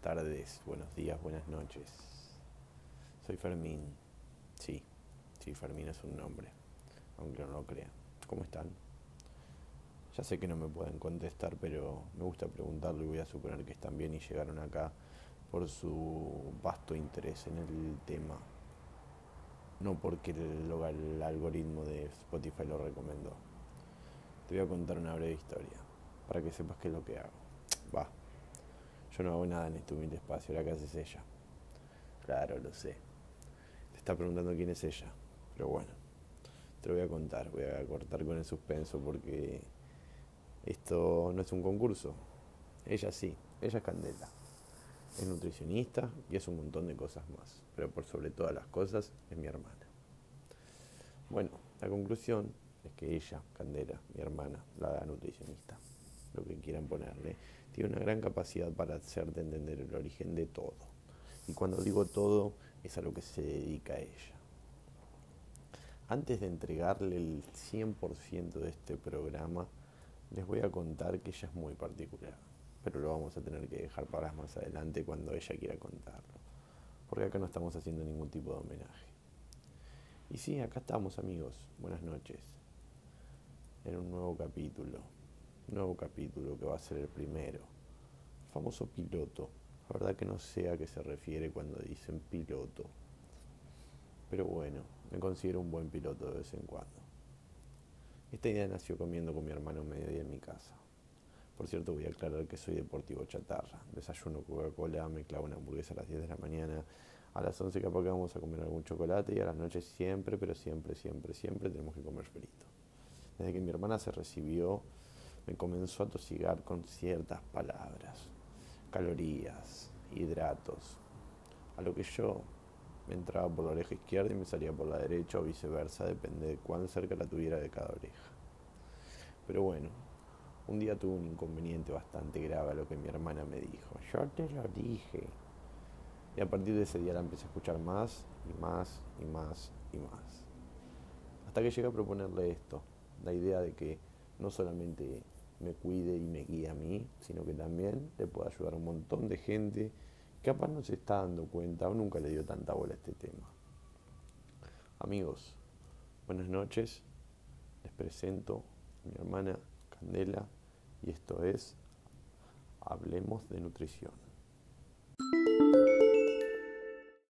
tardes, buenos días, buenas noches. Soy Fermín. Sí, sí, Fermín es un nombre, aunque no lo crean. ¿Cómo están? Ya sé que no me pueden contestar, pero me gusta preguntarlo y voy a suponer que están bien y llegaron acá por su vasto interés en el tema. No porque el algoritmo de Spotify lo recomendó. Te voy a contar una breve historia, para que sepas qué es lo que hago. Va, yo no hago nada en este humilde espacio, la casa es ella. Claro, lo sé. Te está preguntando quién es ella. Pero bueno, te lo voy a contar. Voy a cortar con el suspenso porque esto no es un concurso. Ella sí, ella es Candela. Es nutricionista y es un montón de cosas más. Pero por sobre todas las cosas es mi hermana. Bueno, la conclusión es que ella, Candela, mi hermana, la nutricionista, lo que quieran ponerle, tiene una gran capacidad para hacerte entender el origen de todo. Y cuando digo todo, es a lo que se dedica ella. Antes de entregarle el 100% de este programa, les voy a contar que ella es muy particular, pero lo vamos a tener que dejar para más adelante cuando ella quiera contarlo, porque acá no estamos haciendo ningún tipo de homenaje. Y sí, acá estamos amigos, buenas noches, en un nuevo capítulo nuevo capítulo que va a ser el primero. El famoso piloto. La verdad que no sé a qué se refiere cuando dicen piloto. Pero bueno, me considero un buen piloto de vez en cuando. Esta idea nació comiendo con mi hermano mediodía en mi casa. Por cierto, voy a aclarar que soy deportivo chatarra. Desayuno Coca-Cola, me clavo una hamburguesa a las 10 de la mañana. A las 11 capaz que vamos a comer algún chocolate y a las noches siempre, pero siempre, siempre, siempre tenemos que comer frito. Desde que mi hermana se recibió, me comenzó a tosigar con ciertas palabras, calorías, hidratos, a lo que yo me entraba por la oreja izquierda y me salía por la derecha o viceversa, depende de cuán cerca la tuviera de cada oreja. Pero bueno, un día tuve un inconveniente bastante grave a lo que mi hermana me dijo. Yo te lo dije. Y a partir de ese día la empecé a escuchar más y más y más y más. Hasta que llegué a proponerle esto, la idea de que no solamente me cuide y me guíe a mí, sino que también le pueda ayudar a un montón de gente que capaz no se está dando cuenta o nunca le dio tanta bola a este tema. Amigos, buenas noches. Les presento a mi hermana Candela y esto es Hablemos de Nutrición.